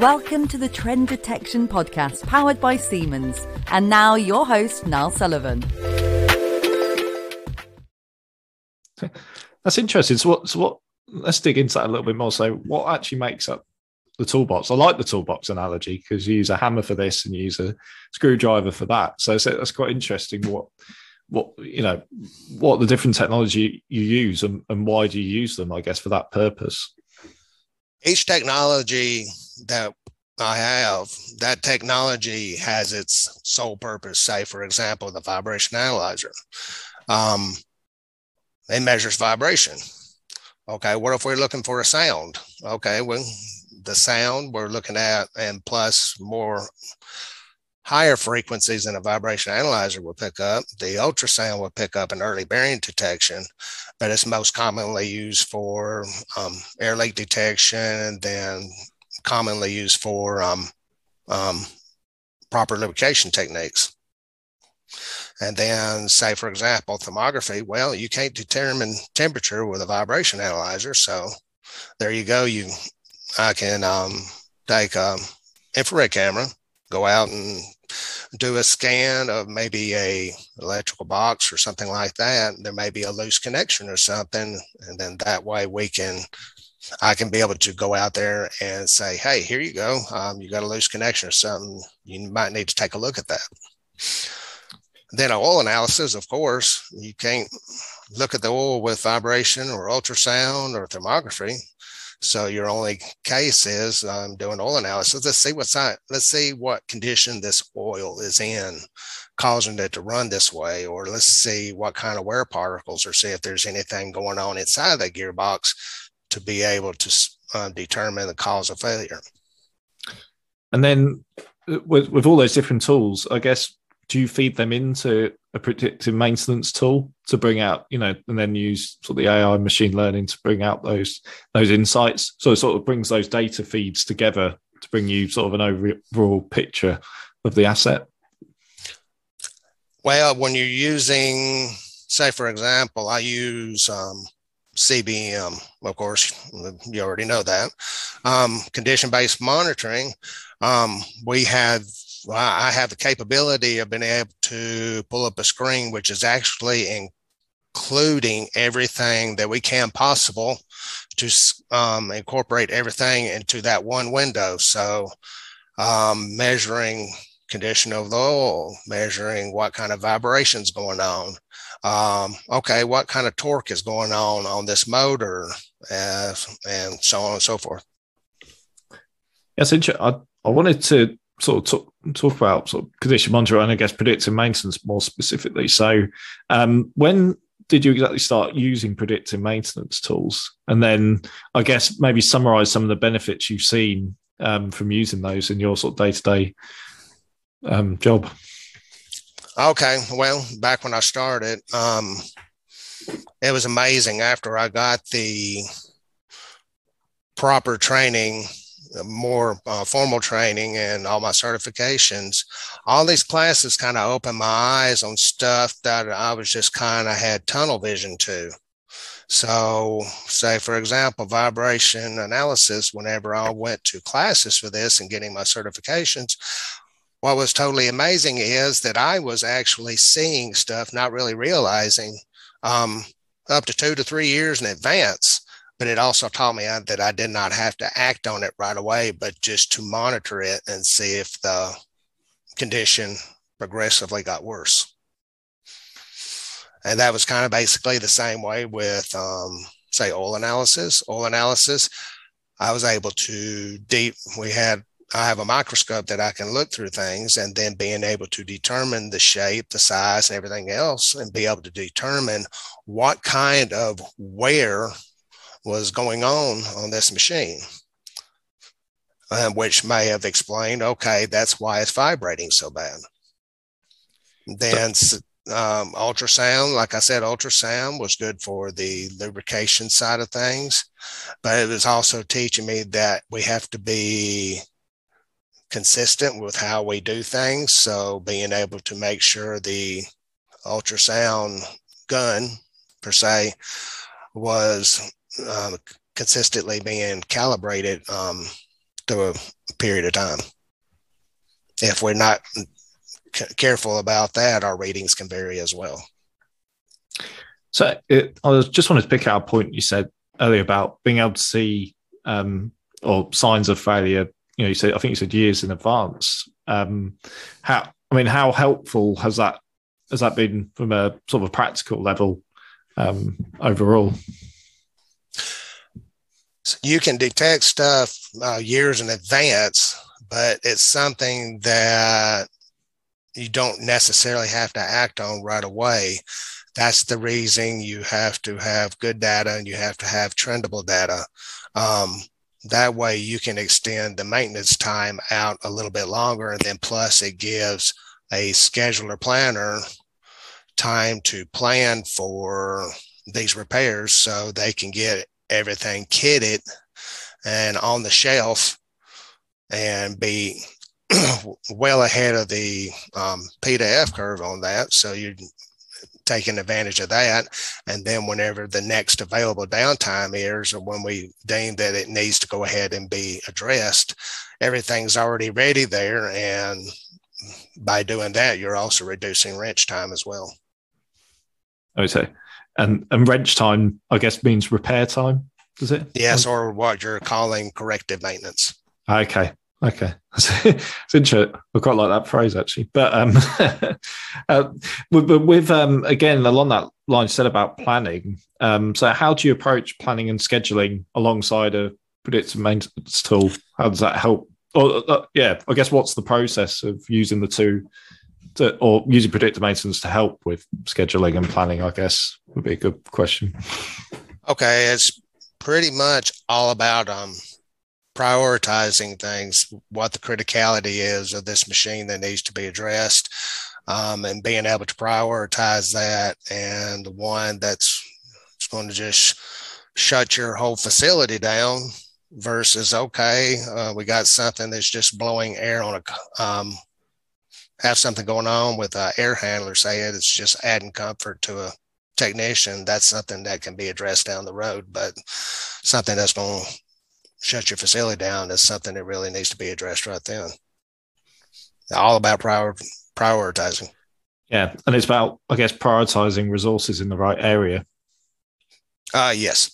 Welcome to the Trend Detection Podcast powered by Siemens. And now your host, Niall Sullivan. That's interesting. So what, so what, let's dig into that a little bit more. So what actually makes up the toolbox? I like the toolbox analogy because you use a hammer for this and you use a screwdriver for that. So, so that's quite interesting what, what, you know, what the different technology you use and, and why do you use them, I guess, for that purpose? Each technology that I have, that technology has its sole purpose. Say, for example, the vibration analyzer. Um, it measures vibration. Okay, what if we're looking for a sound? Okay, well, the sound we're looking at, and plus more higher frequencies than a vibration analyzer will pick up. The ultrasound will pick up an early bearing detection, but it's most commonly used for um, air leak detection and then commonly used for um, um, proper lubrication techniques. And then, say, for example, thermography, well, you can't determine temperature with a vibration analyzer. So there you go. You, I can um, take an infrared camera, go out and do a scan of maybe a electrical box or something like that there may be a loose connection or something and then that way we can i can be able to go out there and say hey here you go. Um, you got a loose connection or something. You might need to take a look at that. Then oil analysis of course. You can't look at the oil with vibration or ultrasound or thermography so your only case is um, doing oil analysis. Let's see what's on, let's see what condition this oil is in, causing it to run this way, or let's see what kind of wear particles, or see if there's anything going on inside that gearbox to be able to uh, determine the cause of failure. And then uh, with, with all those different tools, I guess do you feed them into a predictive maintenance tool to bring out, you know, and then use sort of the AI machine learning to bring out those those insights? So it sort of brings those data feeds together to bring you sort of an overall picture of the asset. Well, when you're using, say, for example, I use um, CBM, of course, you already know that. Um, condition based monitoring, um, we have I have the capability of being able to pull up a screen, which is actually including everything that we can possible to um, incorporate everything into that one window. So, um, measuring condition of the oil, measuring what kind of vibrations going on. Um, okay, what kind of torque is going on on this motor, uh, and so on and so forth. Yes, I, I wanted to sort of talk, talk about sort of condition monitoring and I guess predictive maintenance more specifically. So, um, when did you exactly start using predictive maintenance tools? And then I guess maybe summarize some of the benefits you've seen um, from using those in your sort of day to day job. Okay. Well, back when I started, um, it was amazing after I got the proper training more uh, formal training and all my certifications, all these classes kind of opened my eyes on stuff that I was just kind of had tunnel vision to. So, say for example, vibration analysis, whenever I went to classes for this and getting my certifications, what was totally amazing is that I was actually seeing stuff, not really realizing um, up to two to three years in advance but it also taught me uh, that I did not have to act on it right away, but just to monitor it and see if the condition progressively got worse. And that was kind of basically the same way with, um, say, oil analysis. Oil analysis, I was able to deep, we had, I have a microscope that I can look through things and then being able to determine the shape, the size, and everything else, and be able to determine what kind of wear was going on on this machine, um, which may have explained, okay, that's why it's vibrating so bad. Then um, ultrasound, like I said, ultrasound was good for the lubrication side of things, but it was also teaching me that we have to be consistent with how we do things. So being able to make sure the ultrasound gun per se was um, consistently being calibrated um, through a period of time. If we're not c- careful about that, our ratings can vary as well. So it, I was just wanted to pick out a point you said earlier about being able to see um, or signs of failure. You know, you said I think you said years in advance. Um, how I mean, how helpful has that has that been from a sort of practical level um, overall? You can detect stuff uh, years in advance, but it's something that you don't necessarily have to act on right away. That's the reason you have to have good data and you have to have trendable data. Um, that way you can extend the maintenance time out a little bit longer. And then plus it gives a scheduler planner time to plan for these repairs so they can get everything kitted and on the shelf and be well ahead of the um, P to F curve on that. So you're taking advantage of that. And then whenever the next available downtime is, or when we deem that it needs to go ahead and be addressed, everything's already ready there. And by doing that, you're also reducing wrench time as well. Say. And, and wrench time, I guess, means repair time, does it? Yes, or what you're calling corrective maintenance. Okay. Okay, it's interesting. I quite like that phrase actually. But um, uh, with, with um, again along that line you said about planning. Um, so how do you approach planning and scheduling alongside a predictive maintenance tool? How does that help? Or uh, yeah, I guess what's the process of using the two, or using predictive maintenance to help with scheduling and planning? I guess would be a good question. Okay, it's pretty much all about um prioritizing things, what the criticality is of this machine that needs to be addressed, um, and being able to prioritize that. And the one that's going to just shut your whole facility down versus okay, uh, we got something that's just blowing air on a um, have something going on with an air handler. Say it, it's just adding comfort to a technician. That's something that can be addressed down the road, but something that's going to shut your facility down is something that really needs to be addressed right then. All about prior, prioritizing. Yeah, and it's about, I guess, prioritizing resources in the right area. Uh yes.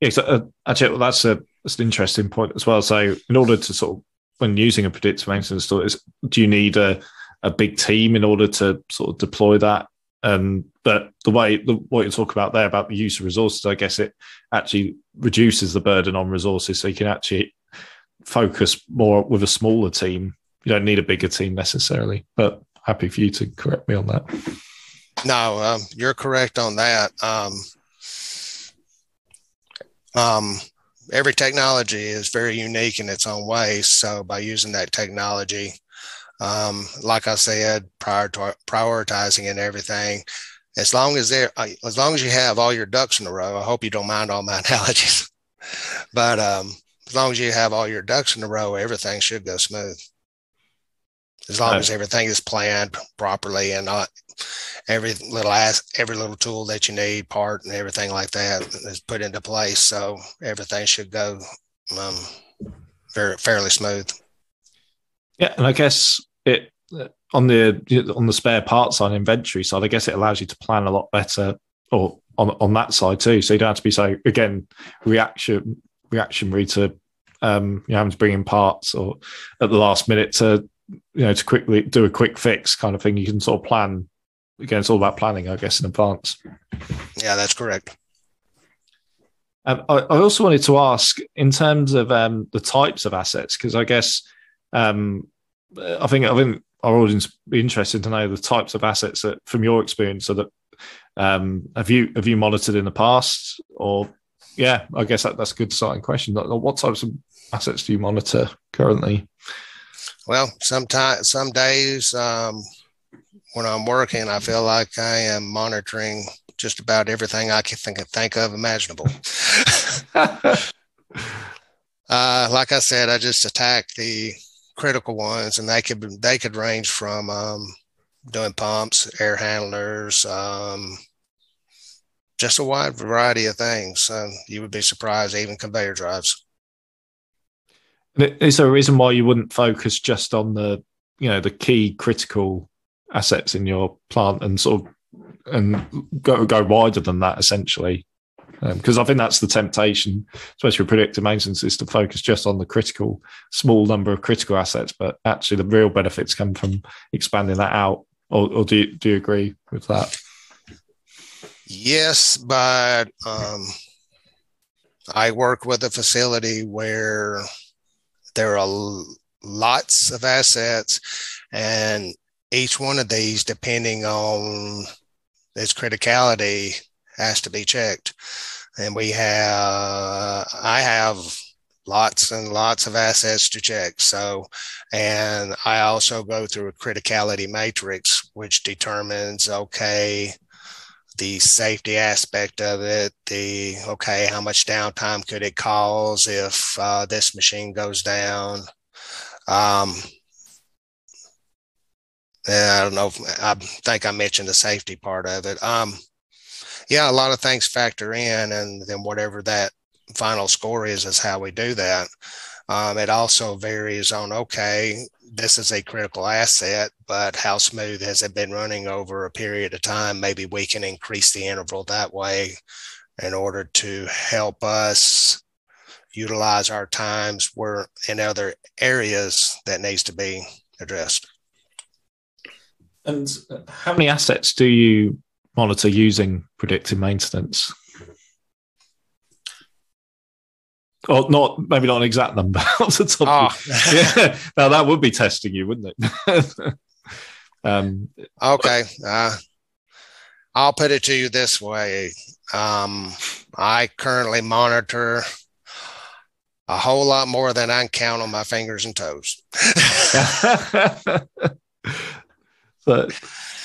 Yeah, so, uh, actually, well, that's a that's an interesting point as well. So, in order to sort of when using a predictive maintenance tool, is do you need a a big team in order to sort of deploy that um, but the way the, what you talk about there about the use of resources, I guess it actually reduces the burden on resources, so you can actually focus more with a smaller team. You don't need a bigger team necessarily. But happy for you to correct me on that. No, um, you're correct on that. Um, um, every technology is very unique in its own way. So by using that technology, um, like I said, prior to prioritizing and everything. As long as there, uh, as long as you have all your ducks in a row, I hope you don't mind all my analogies. but um, as long as you have all your ducks in a row, everything should go smooth. As long right. as everything is planned properly and not every little ass, every little tool that you need, part and everything like that is put into place. So everything should go um, very fairly smooth. Yeah, and I guess it on the on the spare parts on inventory side, I guess it allows you to plan a lot better, or on on that side too. So you don't have to be so again reaction reactionary to um, you know, having to bring in parts or at the last minute to you know to quickly do a quick fix kind of thing. You can sort of plan. Again, it's all about planning, I guess, in advance. Yeah, that's correct. Um, I, I, also wanted to ask in terms of um, the types of assets because I guess um, I think I think our audience be interested to know the types of assets that, from your experience, so that um, have you have you monitored in the past, or yeah, I guess that, that's a good starting question. What types of assets do you monitor currently? Well, sometimes some days um, when I'm working, I feel like I am monitoring just about everything I can think, think of imaginable. uh, like I said, I just attack the critical ones, and they could they could range from um, doing pumps, air handlers, um, just a wide variety of things. Um, you would be surprised, even conveyor drives. Is there a reason why you wouldn't focus just on the, you know, the key critical assets in your plant and sort of and go go wider than that essentially? Because um, I think that's the temptation, especially with predictive maintenance, is to focus just on the critical, small number of critical assets. But actually, the real benefits come from expanding that out. Or, or do you, do you agree with that? Yes, but um, I work with a facility where there are lots of assets, and each one of these, depending on its criticality, has to be checked. And we have, I have lots and lots of assets to check. So, and I also go through a criticality matrix, which determines, okay, the safety aspect of it, the okay, how much downtime could it cause if uh, this machine goes down? Um, I don't know. I think I mentioned the safety part of it. Um, yeah, a lot of things factor in, and then whatever that final score is, is how we do that. Um, it also varies on okay, this is a critical asset, but how smooth has it been running over a period of time? Maybe we can increase the interval that way in order to help us utilize our times where in other areas that needs to be addressed. And how many assets do you monitor using predictive maintenance? Or not, maybe not an exact number off the top. Oh. yeah, now that would be testing you, wouldn't it? um, okay. Uh, I'll put it to you this way. Um, I currently monitor a whole lot more than I can count on my fingers and toes. But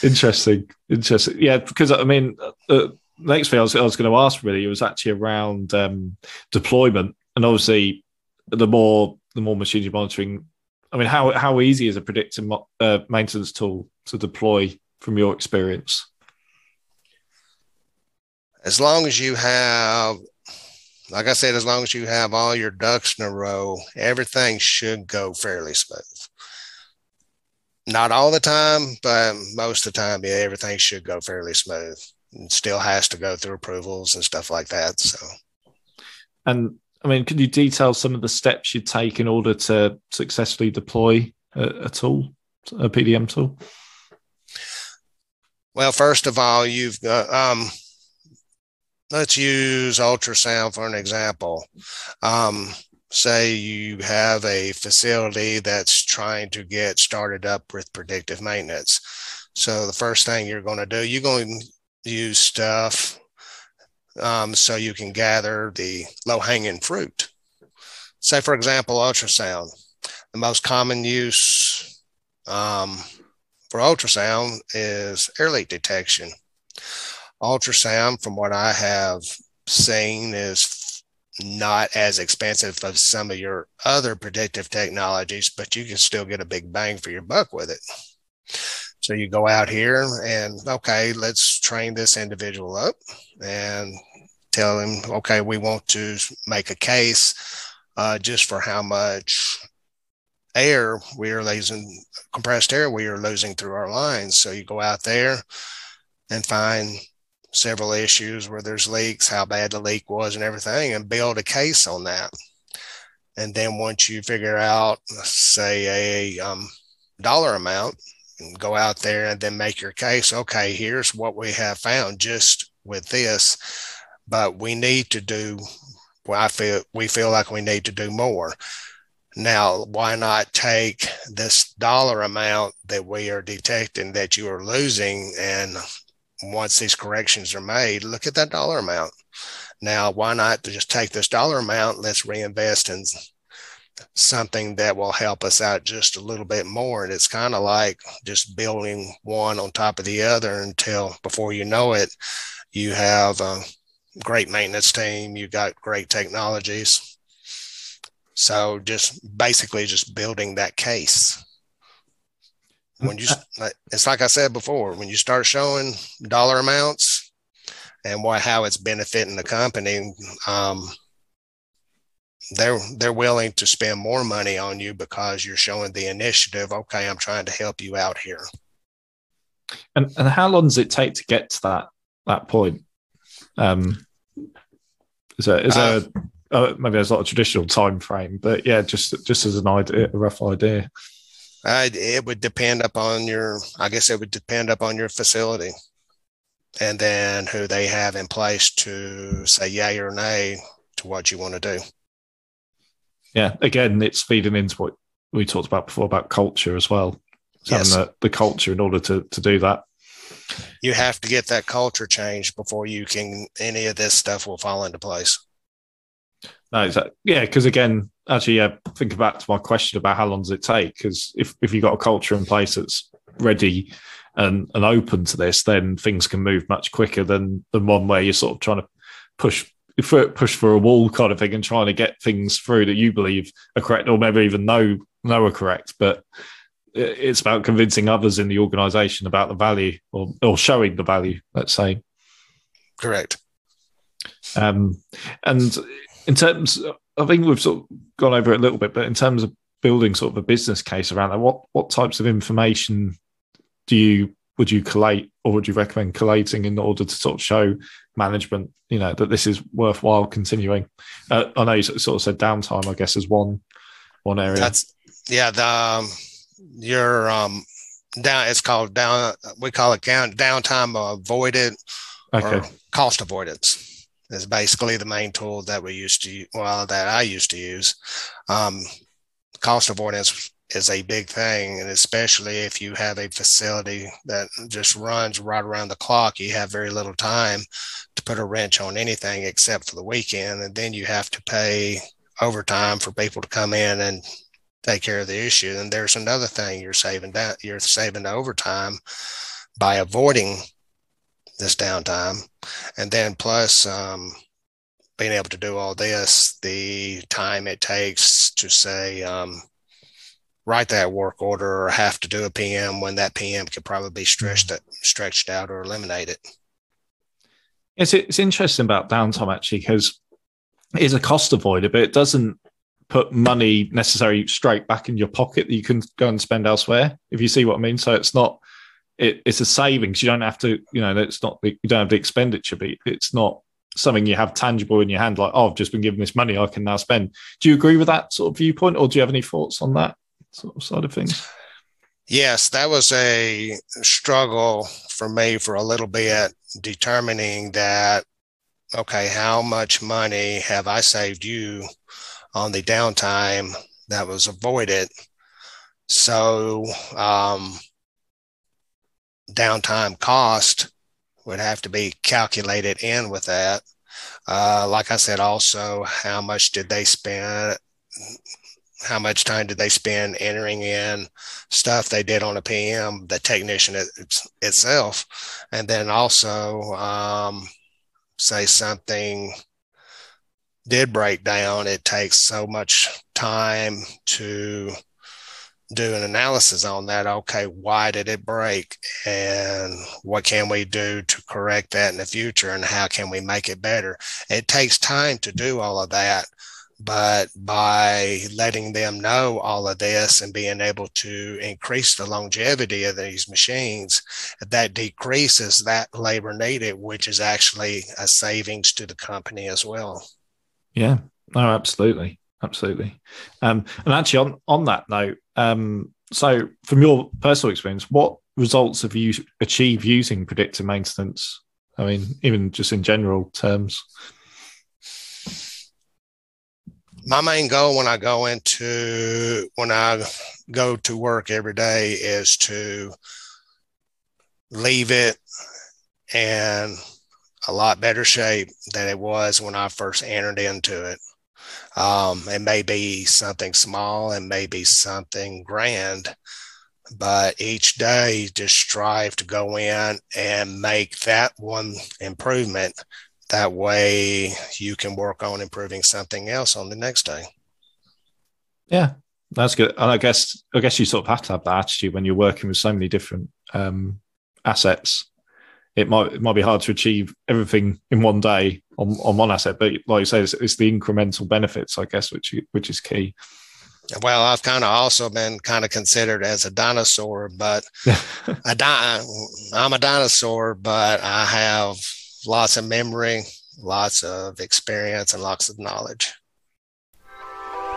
interesting, interesting. Yeah, because I mean, uh, next thing I was, I was going to ask really was actually around um, deployment, and obviously, the more the more machines you're monitoring, I mean, how how easy is a predictive uh, maintenance tool to deploy from your experience? As long as you have, like I said, as long as you have all your ducks in a row, everything should go fairly smooth not all the time, but most of the time, yeah, everything should go fairly smooth. It still has to go through approvals and stuff like that. So, and I mean, could you detail some of the steps you take in order to successfully deploy a, a tool, a PDM tool? Well, first of all, you've got, um, let's use ultrasound for an example. Um, say you have a facility that's trying to get started up with predictive maintenance. So the first thing you're going to do, you're going to use stuff um, so you can gather the low hanging fruit. Say, for example, ultrasound. The most common use um, for ultrasound is air leak detection. Ultrasound, from what I have seen, is not as expensive as some of your other predictive technologies, but you can still get a big bang for your buck with it. So you go out here and okay, let's train this individual up and tell him, okay, we want to make a case uh, just for how much air we are losing, compressed air we are losing through our lines. So you go out there and find several issues where there's leaks, how bad the leak was, and everything, and build a case on that. And then once you figure out, say, a um, dollar amount, and go out there and then make your case. Okay, here's what we have found just with this, but we need to do. Well, I feel we feel like we need to do more. Now, why not take this dollar amount that we are detecting that you are losing and once these corrections are made, look at that dollar amount. Now, why not just take this dollar amount? Let's reinvest in something that will help us out just a little bit more. And it's kind of like just building one on top of the other until before you know it, you have a great maintenance team, you've got great technologies. So just basically just building that case when you it's like I said before, when you start showing dollar amounts and what how it's benefiting the company, um, they're they're willing to spend more money on you because you're showing the initiative. Okay, I'm trying to help you out here. And and how long does it take to get to that that point? Um, is there is there uh, uh, maybe there's not a traditional time frame, but yeah, just just as an idea, a rough idea. Uh, it would depend upon your. I guess it would depend upon your facility, and then who they have in place to say yay or nay to what you want to do. Yeah, again, it's feeding into what we talked about before about culture as well. Yes. Having the, the culture in order to to do that. You have to get that culture change before you can. Any of this stuff will fall into place. No, exactly. Yeah, because again, actually, yeah, think back to my question about how long does it take? Because if, if you've got a culture in place that's ready and, and open to this, then things can move much quicker than than one where you're sort of trying to push for, push for a wall kind of thing and trying to get things through that you believe are correct or maybe even know know are correct. But it's about convincing others in the organization about the value or, or showing the value, let's say. Correct. Um, and in terms, I think we've sort of gone over it a little bit, but in terms of building sort of a business case around that, what what types of information do you would you collate or would you recommend collating in order to sort of show management, you know, that this is worthwhile continuing? Uh, I know you sort of said downtime, I guess, is one one area. That's yeah. The um, your um down it's called down. We call it down downtime avoided okay. or cost avoidance is basically the main tool that we used to well that I used to use. Um, cost avoidance is a big thing, and especially if you have a facility that just runs right around the clock, you have very little time to put a wrench on anything except for the weekend, and then you have to pay overtime for people to come in and take care of the issue. And there's another thing you're saving that you're saving the overtime by avoiding this downtime. And then plus um, being able to do all this, the time it takes to say, um, write that work order or have to do a PM when that PM could probably be stretched, stretched out or eliminated. It's, it's interesting about downtime actually, because it is a cost avoider, but it doesn't put money necessarily straight back in your pocket that you can go and spend elsewhere. If you see what I mean. So it's not it, it's a savings. You don't have to, you know, it's not you don't have the expenditure, it's not something you have tangible in your hand. Like, oh, I've just been given this money, I can now spend. Do you agree with that sort of viewpoint, or do you have any thoughts on that sort of side of things? Yes, that was a struggle for me for a little bit, determining that. Okay, how much money have I saved you on the downtime that was avoided? So, um, downtime cost would have to be calculated in with that. Uh, like I said, also, how much did they spend? How much time did they spend entering in stuff they did on a PM, the technician it, itself? And then also, um, say something did break down, it takes so much time to do an analysis on that. Okay, why did it break? And what can we do to correct that in the future? And how can we make it better? It takes time to do all of that. But by letting them know all of this and being able to increase the longevity of these machines, that decreases that labor needed, which is actually a savings to the company as well. Yeah, no, absolutely absolutely. Um, and actually, on on that note, um, so from your personal experience, what results have you achieved using predictive maintenance? I mean, even just in general terms. My main goal when I go into when I go to work every day is to leave it in a lot better shape than it was when I first entered into it. Um, it may be something small, it may be something grand, but each day just strive to go in and make that one improvement. That way you can work on improving something else on the next day. Yeah, that's good. And I guess I guess you sort of have to have that attitude when you're working with so many different um, assets. It might it might be hard to achieve everything in one day on, on one asset. But like you say, it's, it's the incremental benefits, I guess, which which is key. Well, I've kind of also been kind of considered as a dinosaur, but a di- I'm a dinosaur, but I have lots of memory, lots of experience, and lots of knowledge.